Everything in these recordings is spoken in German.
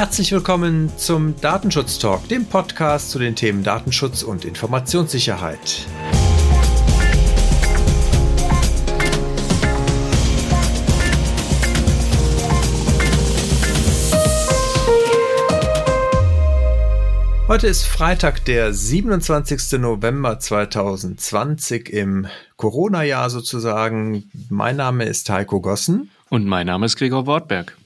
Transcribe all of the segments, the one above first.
Herzlich willkommen zum Datenschutz Talk, dem Podcast zu den Themen Datenschutz und Informationssicherheit. Heute ist Freitag, der 27. November 2020 im Corona-Jahr sozusagen. Mein Name ist Heiko Gossen. Und mein Name ist Gregor Wortberg.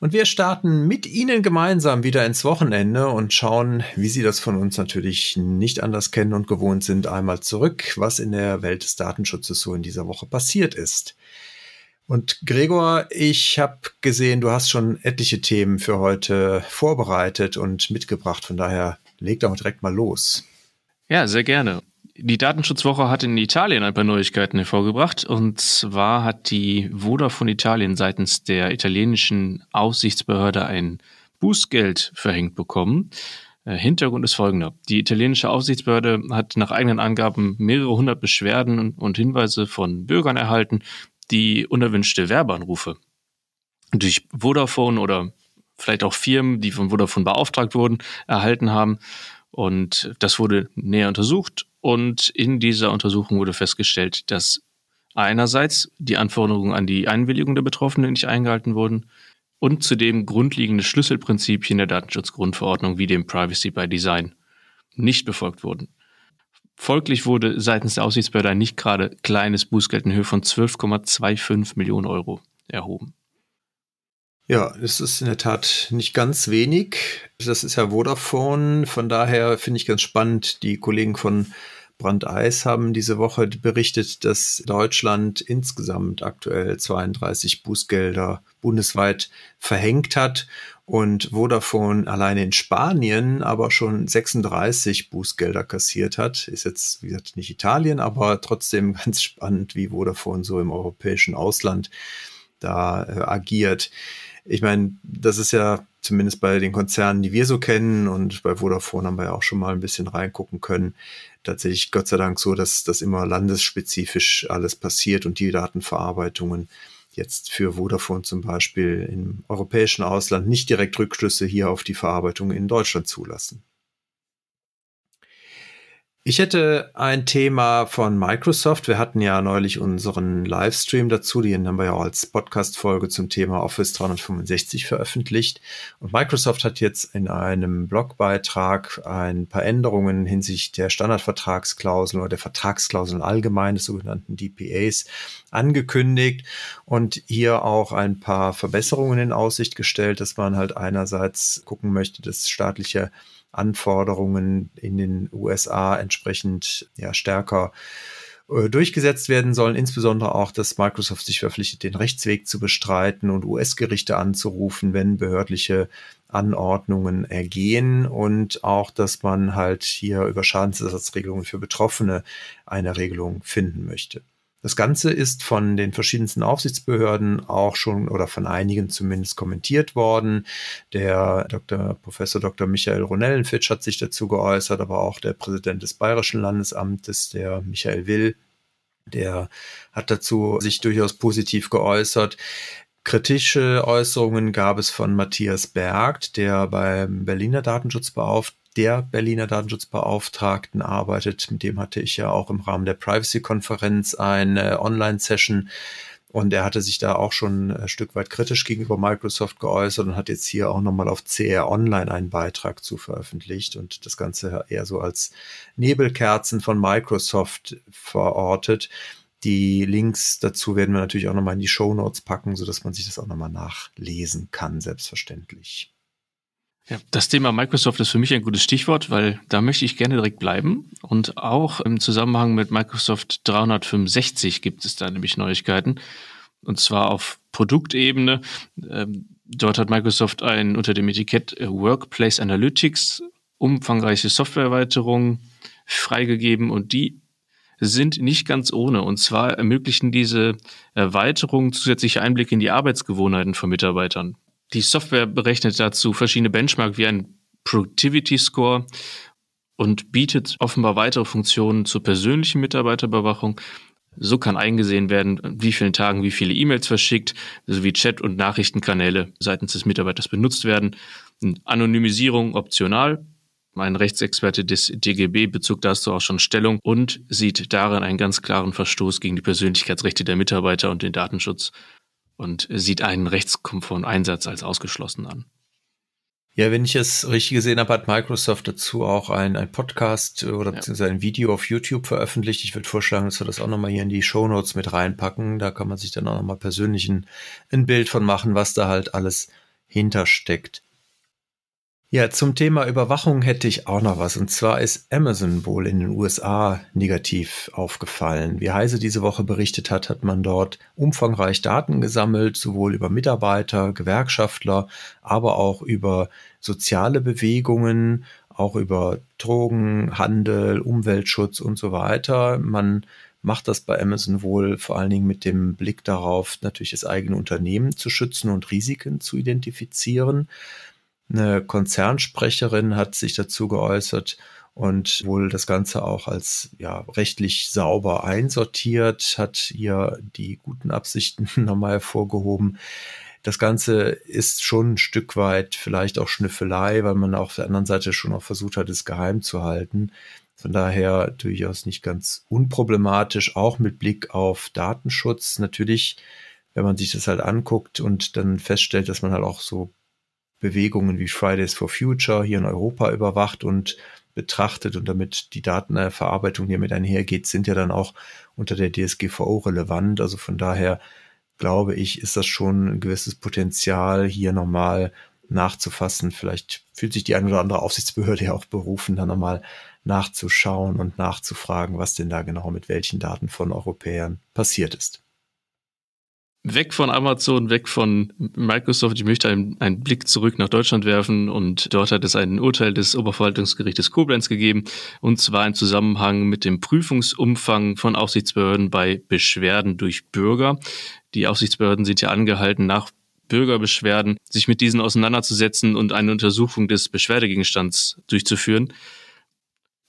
Und wir starten mit Ihnen gemeinsam wieder ins Wochenende und schauen, wie Sie das von uns natürlich nicht anders kennen und gewohnt sind, einmal zurück, was in der Welt des Datenschutzes so in dieser Woche passiert ist. Und Gregor, ich habe gesehen, du hast schon etliche Themen für heute vorbereitet und mitgebracht. Von daher leg doch direkt mal los. Ja, sehr gerne. Die Datenschutzwoche hat in Italien ein paar Neuigkeiten hervorgebracht. Und zwar hat die Vodafone Italien seitens der italienischen Aufsichtsbehörde ein Bußgeld verhängt bekommen. Äh, Hintergrund ist folgender. Die italienische Aufsichtsbehörde hat nach eigenen Angaben mehrere hundert Beschwerden und Hinweise von Bürgern erhalten, die unerwünschte Werbeanrufe durch Vodafone oder vielleicht auch Firmen, die von Vodafone beauftragt wurden, erhalten haben. Und das wurde näher untersucht und in dieser Untersuchung wurde festgestellt, dass einerseits die Anforderungen an die Einwilligung der Betroffenen nicht eingehalten wurden und zudem grundlegende Schlüsselprinzipien der Datenschutzgrundverordnung wie dem Privacy by Design nicht befolgt wurden. Folglich wurde seitens der Aussichtsbehörde ein nicht gerade kleines Bußgeld in Höhe von 12,25 Millionen Euro erhoben. Ja, das ist in der Tat nicht ganz wenig. Das ist ja Vodafone. Von daher finde ich ganz spannend. Die Kollegen von Brandeis haben diese Woche berichtet, dass Deutschland insgesamt aktuell 32 Bußgelder bundesweit verhängt hat und Vodafone alleine in Spanien aber schon 36 Bußgelder kassiert hat. Ist jetzt, wie gesagt, nicht Italien, aber trotzdem ganz spannend, wie Vodafone so im europäischen Ausland da äh, agiert ich meine, das ist ja zumindest bei den Konzernen, die wir so kennen und bei Vodafone haben wir ja auch schon mal ein bisschen reingucken können, tatsächlich Gott sei Dank so, dass das immer landesspezifisch alles passiert und die Datenverarbeitungen jetzt für Vodafone zum Beispiel im europäischen Ausland nicht direkt Rückschlüsse hier auf die Verarbeitung in Deutschland zulassen. Ich hätte ein Thema von Microsoft. Wir hatten ja neulich unseren Livestream dazu, den haben wir ja auch als Podcast-Folge zum Thema Office 365 veröffentlicht. Und Microsoft hat jetzt in einem Blogbeitrag ein paar Änderungen hinsichtlich der Standardvertragsklauseln oder der Vertragsklauseln allgemein des sogenannten DPAs angekündigt und hier auch ein paar Verbesserungen in Aussicht gestellt, dass man halt einerseits gucken möchte, dass staatliche Anforderungen in den USA entsprechend ja, stärker äh, durchgesetzt werden sollen, insbesondere auch, dass Microsoft sich verpflichtet, den Rechtsweg zu bestreiten und US-Gerichte anzurufen, wenn behördliche Anordnungen ergehen und auch, dass man halt hier über Schadensersatzregelungen für Betroffene eine Regelung finden möchte. Das Ganze ist von den verschiedensten Aufsichtsbehörden auch schon oder von einigen zumindest kommentiert worden. Der Dr. Professor Dr. Michael Ronellenfitsch hat sich dazu geäußert, aber auch der Präsident des Bayerischen Landesamtes, der Michael Will, der hat dazu sich durchaus positiv geäußert. Kritische Äußerungen gab es von Matthias Bergt, der beim Berliner Datenschutzbeauftragten der Berliner Datenschutzbeauftragten arbeitet. Mit dem hatte ich ja auch im Rahmen der Privacy-Konferenz eine Online-Session. Und er hatte sich da auch schon ein Stück weit kritisch gegenüber Microsoft geäußert und hat jetzt hier auch nochmal auf CR Online einen Beitrag zu veröffentlicht und das Ganze eher so als Nebelkerzen von Microsoft verortet. Die Links dazu werden wir natürlich auch nochmal in die Show Notes packen, sodass man sich das auch nochmal nachlesen kann, selbstverständlich. Ja, das Thema Microsoft ist für mich ein gutes Stichwort, weil da möchte ich gerne direkt bleiben. Und auch im Zusammenhang mit Microsoft 365 gibt es da nämlich Neuigkeiten. Und zwar auf Produktebene. Ähm, dort hat Microsoft ein unter dem Etikett Workplace Analytics umfangreiche Softwareerweiterungen freigegeben und die sind nicht ganz ohne. Und zwar ermöglichen diese Erweiterungen zusätzliche Einblicke in die Arbeitsgewohnheiten von Mitarbeitern. Die Software berechnet dazu verschiedene Benchmark wie ein Productivity Score und bietet offenbar weitere Funktionen zur persönlichen Mitarbeiterüberwachung. So kann eingesehen werden, wie vielen Tagen wie viele E-Mails verschickt, sowie Chat- und Nachrichtenkanäle seitens des Mitarbeiters benutzt werden. Anonymisierung optional. Mein Rechtsexperte des DGB bezog dazu auch schon Stellung und sieht darin einen ganz klaren Verstoß gegen die Persönlichkeitsrechte der Mitarbeiter und den Datenschutz und sieht einen rechtskonformen Einsatz als ausgeschlossen an. Ja, wenn ich es richtig gesehen habe, hat Microsoft dazu auch ein, ein Podcast oder beziehungsweise ein Video auf YouTube veröffentlicht. Ich würde vorschlagen, dass wir das auch nochmal hier in die Show Notes mit reinpacken. Da kann man sich dann auch nochmal persönlich ein, ein Bild von machen, was da halt alles hintersteckt. Ja, zum Thema Überwachung hätte ich auch noch was. Und zwar ist Amazon wohl in den USA negativ aufgefallen. Wie Heise diese Woche berichtet hat, hat man dort umfangreich Daten gesammelt, sowohl über Mitarbeiter, Gewerkschaftler, aber auch über soziale Bewegungen, auch über Drogenhandel, Umweltschutz und so weiter. Man macht das bei Amazon wohl vor allen Dingen mit dem Blick darauf, natürlich das eigene Unternehmen zu schützen und Risiken zu identifizieren. Eine Konzernsprecherin hat sich dazu geäußert und wohl das Ganze auch als ja, rechtlich sauber einsortiert, hat hier die guten Absichten nochmal hervorgehoben. Das Ganze ist schon ein Stück weit vielleicht auch Schnüffelei, weil man auf der anderen Seite schon auch versucht hat, es geheim zu halten. Von daher durchaus nicht ganz unproblematisch, auch mit Blick auf Datenschutz. Natürlich, wenn man sich das halt anguckt und dann feststellt, dass man halt auch so Bewegungen wie Fridays for Future hier in Europa überwacht und betrachtet und damit die Datenverarbeitung, die mit einhergeht, sind ja dann auch unter der DSGVO relevant. Also von daher glaube ich, ist das schon ein gewisses Potenzial, hier nochmal nachzufassen. Vielleicht fühlt sich die eine oder andere Aufsichtsbehörde ja auch berufen, dann nochmal nachzuschauen und nachzufragen, was denn da genau mit welchen Daten von Europäern passiert ist weg von Amazon, weg von Microsoft. Ich möchte einen, einen, Blick zurück nach Deutschland werfen und dort hat es ein Urteil des Oberverwaltungsgerichtes Koblenz gegeben und zwar im Zusammenhang mit dem Prüfungsumfang von Aufsichtsbehörden bei Beschwerden durch Bürger. Die Aufsichtsbehörden sind ja angehalten, nach Bürgerbeschwerden sich mit diesen auseinanderzusetzen und eine Untersuchung des Beschwerdegegenstands durchzuführen.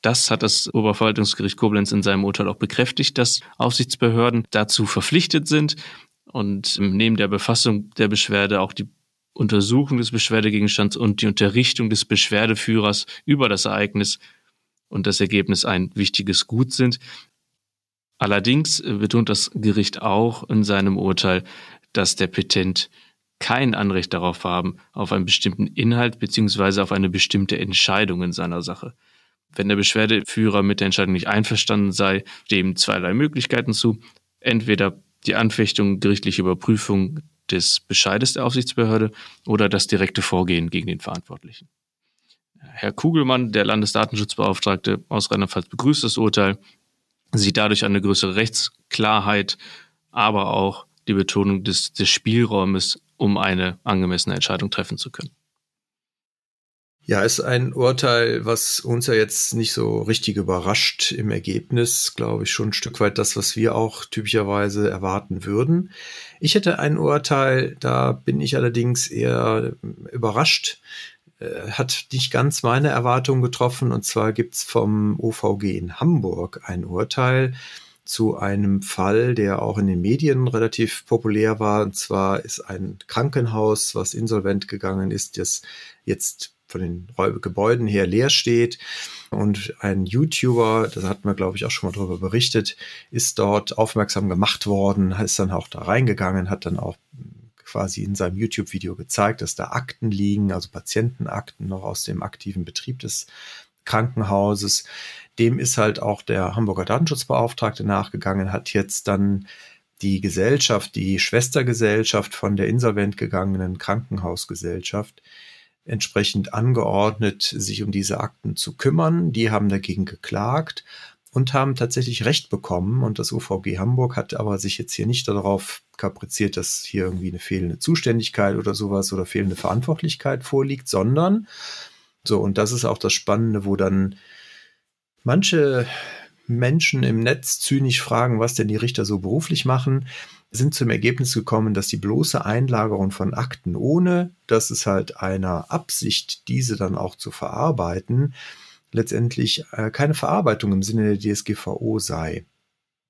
Das hat das Oberverwaltungsgericht Koblenz in seinem Urteil auch bekräftigt, dass Aufsichtsbehörden dazu verpflichtet sind und neben der Befassung der Beschwerde auch die Untersuchung des Beschwerdegegenstands und die Unterrichtung des Beschwerdeführers über das Ereignis und das Ergebnis ein wichtiges Gut sind. Allerdings betont das Gericht auch in seinem Urteil, dass der Petent kein Anrecht darauf haben, auf einen bestimmten Inhalt beziehungsweise auf eine bestimmte Entscheidung in seiner Sache. Wenn der Beschwerdeführer mit der Entscheidung nicht einverstanden sei, stehen zweierlei Möglichkeiten zu. Entweder die Anfechtung, gerichtliche Überprüfung des Bescheides der Aufsichtsbehörde oder das direkte Vorgehen gegen den Verantwortlichen. Herr Kugelmann, der Landesdatenschutzbeauftragte aus Rheinland-Pfalz, begrüßt das Urteil, sieht dadurch eine größere Rechtsklarheit, aber auch die Betonung des, des Spielraumes, um eine angemessene Entscheidung treffen zu können. Ja, ist ein Urteil, was uns ja jetzt nicht so richtig überrascht im Ergebnis, glaube ich, schon ein Stück weit das, was wir auch typischerweise erwarten würden. Ich hätte ein Urteil, da bin ich allerdings eher überrascht, äh, hat nicht ganz meine Erwartungen getroffen. Und zwar gibt's vom OVG in Hamburg ein Urteil zu einem Fall, der auch in den Medien relativ populär war. Und zwar ist ein Krankenhaus, was insolvent gegangen ist, das jetzt von den Gebäuden her leer steht. Und ein YouTuber, das hat man, glaube ich, auch schon mal darüber berichtet, ist dort aufmerksam gemacht worden, ist dann auch da reingegangen, hat dann auch quasi in seinem YouTube-Video gezeigt, dass da Akten liegen, also Patientenakten noch aus dem aktiven Betrieb des Krankenhauses. Dem ist halt auch der Hamburger Datenschutzbeauftragte nachgegangen, hat jetzt dann die Gesellschaft, die Schwestergesellschaft von der insolvent gegangenen Krankenhausgesellschaft, entsprechend angeordnet, sich um diese Akten zu kümmern. Die haben dagegen geklagt und haben tatsächlich Recht bekommen. Und das UVG Hamburg hat aber sich jetzt hier nicht darauf kapriziert, dass hier irgendwie eine fehlende Zuständigkeit oder sowas oder fehlende Verantwortlichkeit vorliegt, sondern so, und das ist auch das Spannende, wo dann manche Menschen im Netz zynisch fragen, was denn die Richter so beruflich machen sind zum Ergebnis gekommen, dass die bloße Einlagerung von Akten, ohne dass es halt einer Absicht, diese dann auch zu verarbeiten, letztendlich äh, keine Verarbeitung im Sinne der DSGVO sei.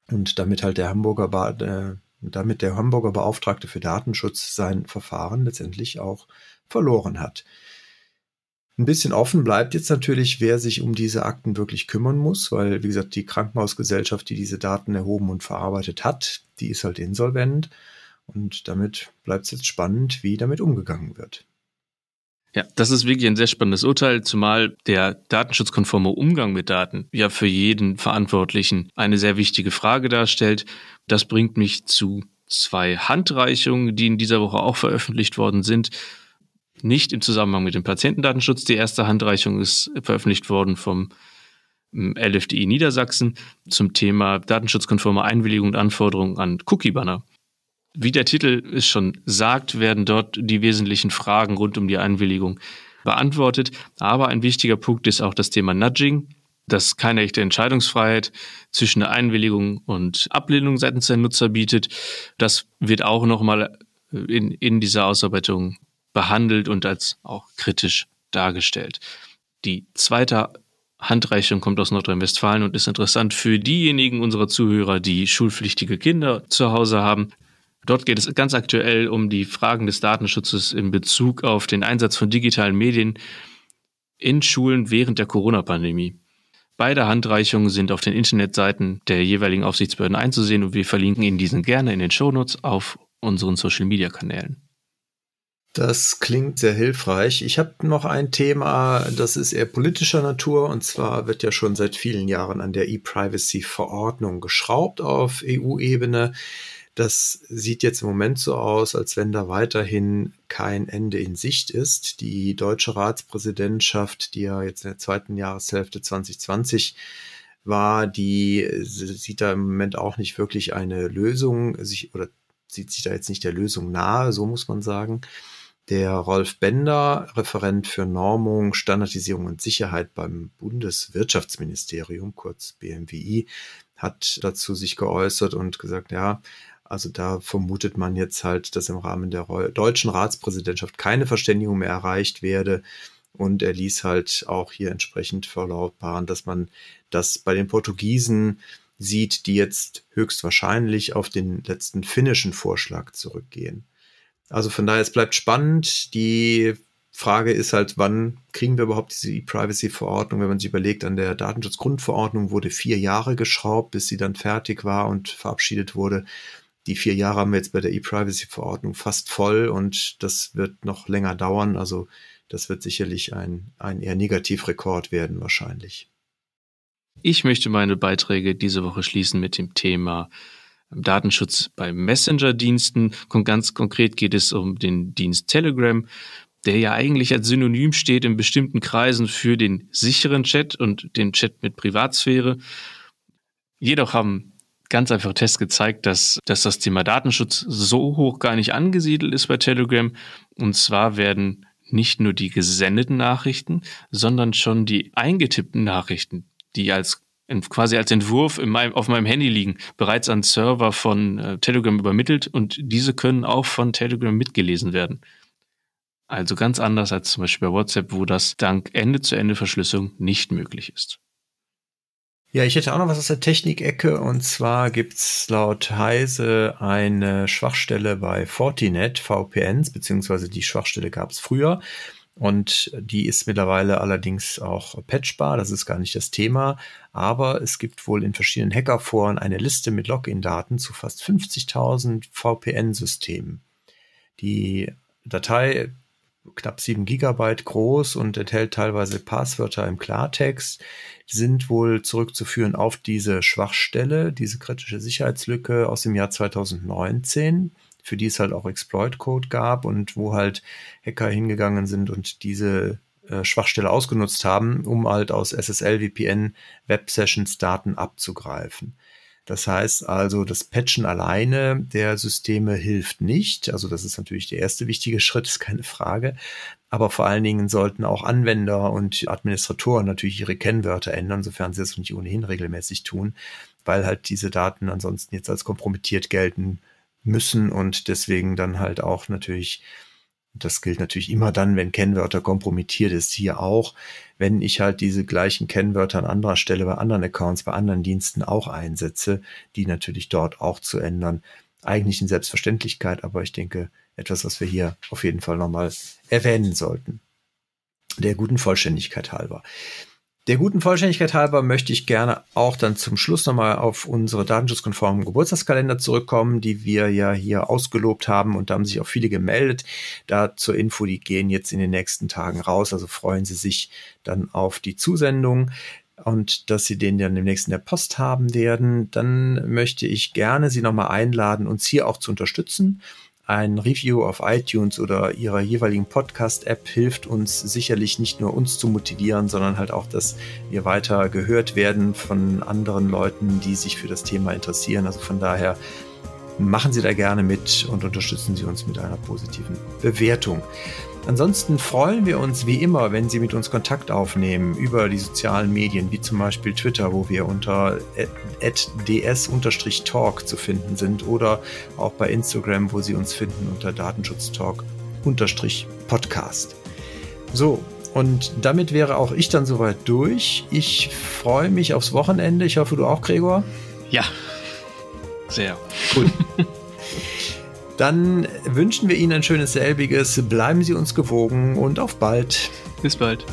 und damit halt der Hamburger, äh, damit der Hamburger Beauftragte für Datenschutz sein Verfahren letztendlich auch verloren hat. Ein bisschen offen bleibt jetzt natürlich, wer sich um diese Akten wirklich kümmern muss, weil, wie gesagt, die Krankenhausgesellschaft, die diese Daten erhoben und verarbeitet hat, die ist halt insolvent. Und damit bleibt es jetzt spannend, wie damit umgegangen wird. Ja, das ist wirklich ein sehr spannendes Urteil, zumal der datenschutzkonforme Umgang mit Daten ja für jeden Verantwortlichen eine sehr wichtige Frage darstellt. Das bringt mich zu zwei Handreichungen, die in dieser Woche auch veröffentlicht worden sind. Nicht im Zusammenhang mit dem Patientendatenschutz. Die erste Handreichung ist veröffentlicht worden vom ähm, LFDI Niedersachsen zum Thema datenschutzkonforme Einwilligung und Anforderungen an Cookie-Banner. Wie der Titel es schon sagt, werden dort die wesentlichen Fragen rund um die Einwilligung beantwortet. Aber ein wichtiger Punkt ist auch das Thema Nudging, das keine echte Entscheidungsfreiheit zwischen der Einwilligung und Ablehnung seitens der Nutzer bietet. Das wird auch nochmal in, in dieser Ausarbeitung behandelt und als auch kritisch dargestellt. Die zweite Handreichung kommt aus Nordrhein-Westfalen und ist interessant für diejenigen unserer Zuhörer, die schulpflichtige Kinder zu Hause haben. Dort geht es ganz aktuell um die Fragen des Datenschutzes in Bezug auf den Einsatz von digitalen Medien in Schulen während der Corona-Pandemie. Beide Handreichungen sind auf den Internetseiten der jeweiligen Aufsichtsbehörden einzusehen und wir verlinken Ihnen diesen gerne in den Shownotes auf unseren Social-Media-Kanälen. Das klingt sehr hilfreich. Ich habe noch ein Thema, das ist eher politischer Natur. Und zwar wird ja schon seit vielen Jahren an der E-Privacy-Verordnung geschraubt auf EU-Ebene. Das sieht jetzt im Moment so aus, als wenn da weiterhin kein Ende in Sicht ist. Die deutsche Ratspräsidentschaft, die ja jetzt in der zweiten Jahreshälfte 2020 war, die sieht da im Moment auch nicht wirklich eine Lösung, sich oder sieht sich da jetzt nicht der Lösung nahe, so muss man sagen. Der Rolf Bender, Referent für Normung, Standardisierung und Sicherheit beim Bundeswirtschaftsministerium, kurz BMWI, hat dazu sich geäußert und gesagt, ja, also da vermutet man jetzt halt, dass im Rahmen der deutschen Ratspräsidentschaft keine Verständigung mehr erreicht werde. Und er ließ halt auch hier entsprechend verlautbaren, dass man das bei den Portugiesen sieht, die jetzt höchstwahrscheinlich auf den letzten finnischen Vorschlag zurückgehen. Also von daher, es bleibt spannend. Die Frage ist halt, wann kriegen wir überhaupt diese E-Privacy-Verordnung? Wenn man sich überlegt, an der Datenschutzgrundverordnung wurde vier Jahre geschraubt, bis sie dann fertig war und verabschiedet wurde die vier Jahre haben wir jetzt bei der E-Privacy-Verordnung fast voll und das wird noch länger dauern. Also das wird sicherlich ein, ein eher Negativrekord werden wahrscheinlich. Ich möchte meine Beiträge diese Woche schließen mit dem Thema Datenschutz bei Messenger-Diensten. Ganz konkret geht es um den Dienst Telegram, der ja eigentlich als Synonym steht in bestimmten Kreisen für den sicheren Chat und den Chat mit Privatsphäre. Jedoch haben ganz einfach Tests gezeigt, dass, dass das Thema Datenschutz so hoch gar nicht angesiedelt ist bei Telegram. Und zwar werden nicht nur die gesendeten Nachrichten, sondern schon die eingetippten Nachrichten, die als quasi als Entwurf meinem, auf meinem Handy liegen, bereits an Server von äh, Telegram übermittelt und diese können auch von Telegram mitgelesen werden. Also ganz anders als zum Beispiel bei WhatsApp, wo das dank Ende-zu-Ende-Verschlüsselung nicht möglich ist. Ja, ich hätte auch noch was aus der Technikecke und zwar gibt's laut Heise eine Schwachstelle bei Fortinet VPNs, beziehungsweise die Schwachstelle gab's früher und die ist mittlerweile allerdings auch patchbar, das ist gar nicht das Thema, aber es gibt wohl in verschiedenen Hackerforen eine Liste mit Login-Daten zu fast 50.000 VPN-Systemen. Die Datei knapp sieben Gigabyte groß und enthält teilweise Passwörter im Klartext, sind wohl zurückzuführen auf diese Schwachstelle, diese kritische Sicherheitslücke aus dem Jahr 2019, für die es halt auch Exploit-Code gab und wo halt Hacker hingegangen sind und diese äh, Schwachstelle ausgenutzt haben, um halt aus SSL-VPN Web-Sessions Daten abzugreifen. Das heißt also, das Patchen alleine der Systeme hilft nicht. Also das ist natürlich der erste wichtige Schritt, ist keine Frage. Aber vor allen Dingen sollten auch Anwender und Administratoren natürlich ihre Kennwörter ändern, sofern sie es nicht ohnehin regelmäßig tun, weil halt diese Daten ansonsten jetzt als kompromittiert gelten müssen und deswegen dann halt auch natürlich das gilt natürlich immer dann, wenn Kennwörter kompromittiert ist. Hier auch, wenn ich halt diese gleichen Kennwörter an anderer Stelle bei anderen Accounts, bei anderen Diensten auch einsetze, die natürlich dort auch zu ändern. Eigentlich in Selbstverständlichkeit, aber ich denke, etwas, was wir hier auf jeden Fall nochmal erwähnen sollten. Der guten Vollständigkeit halber. Der guten Vollständigkeit halber möchte ich gerne auch dann zum Schluss nochmal auf unsere datenschutzkonformen Geburtstagskalender zurückkommen, die wir ja hier ausgelobt haben und da haben sich auch viele gemeldet. Da zur Info, die gehen jetzt in den nächsten Tagen raus, also freuen Sie sich dann auf die Zusendung und dass Sie den dann demnächst in der Post haben werden. Dann möchte ich gerne Sie nochmal einladen, uns hier auch zu unterstützen. Ein Review auf iTunes oder Ihrer jeweiligen Podcast-App hilft uns sicherlich nicht nur uns zu motivieren, sondern halt auch, dass wir weiter gehört werden von anderen Leuten, die sich für das Thema interessieren. Also von daher machen Sie da gerne mit und unterstützen Sie uns mit einer positiven Bewertung. Ansonsten freuen wir uns wie immer, wenn Sie mit uns Kontakt aufnehmen über die sozialen Medien, wie zum Beispiel Twitter, wo wir unter ds-talk zu finden sind oder auch bei Instagram, wo Sie uns finden unter datenschutztalk-podcast. So, und damit wäre auch ich dann soweit durch. Ich freue mich aufs Wochenende. Ich hoffe, du auch, Gregor. Ja, sehr. Gut. Dann wünschen wir Ihnen ein schönes selbiges. Bleiben Sie uns gewogen und auf bald. Bis bald.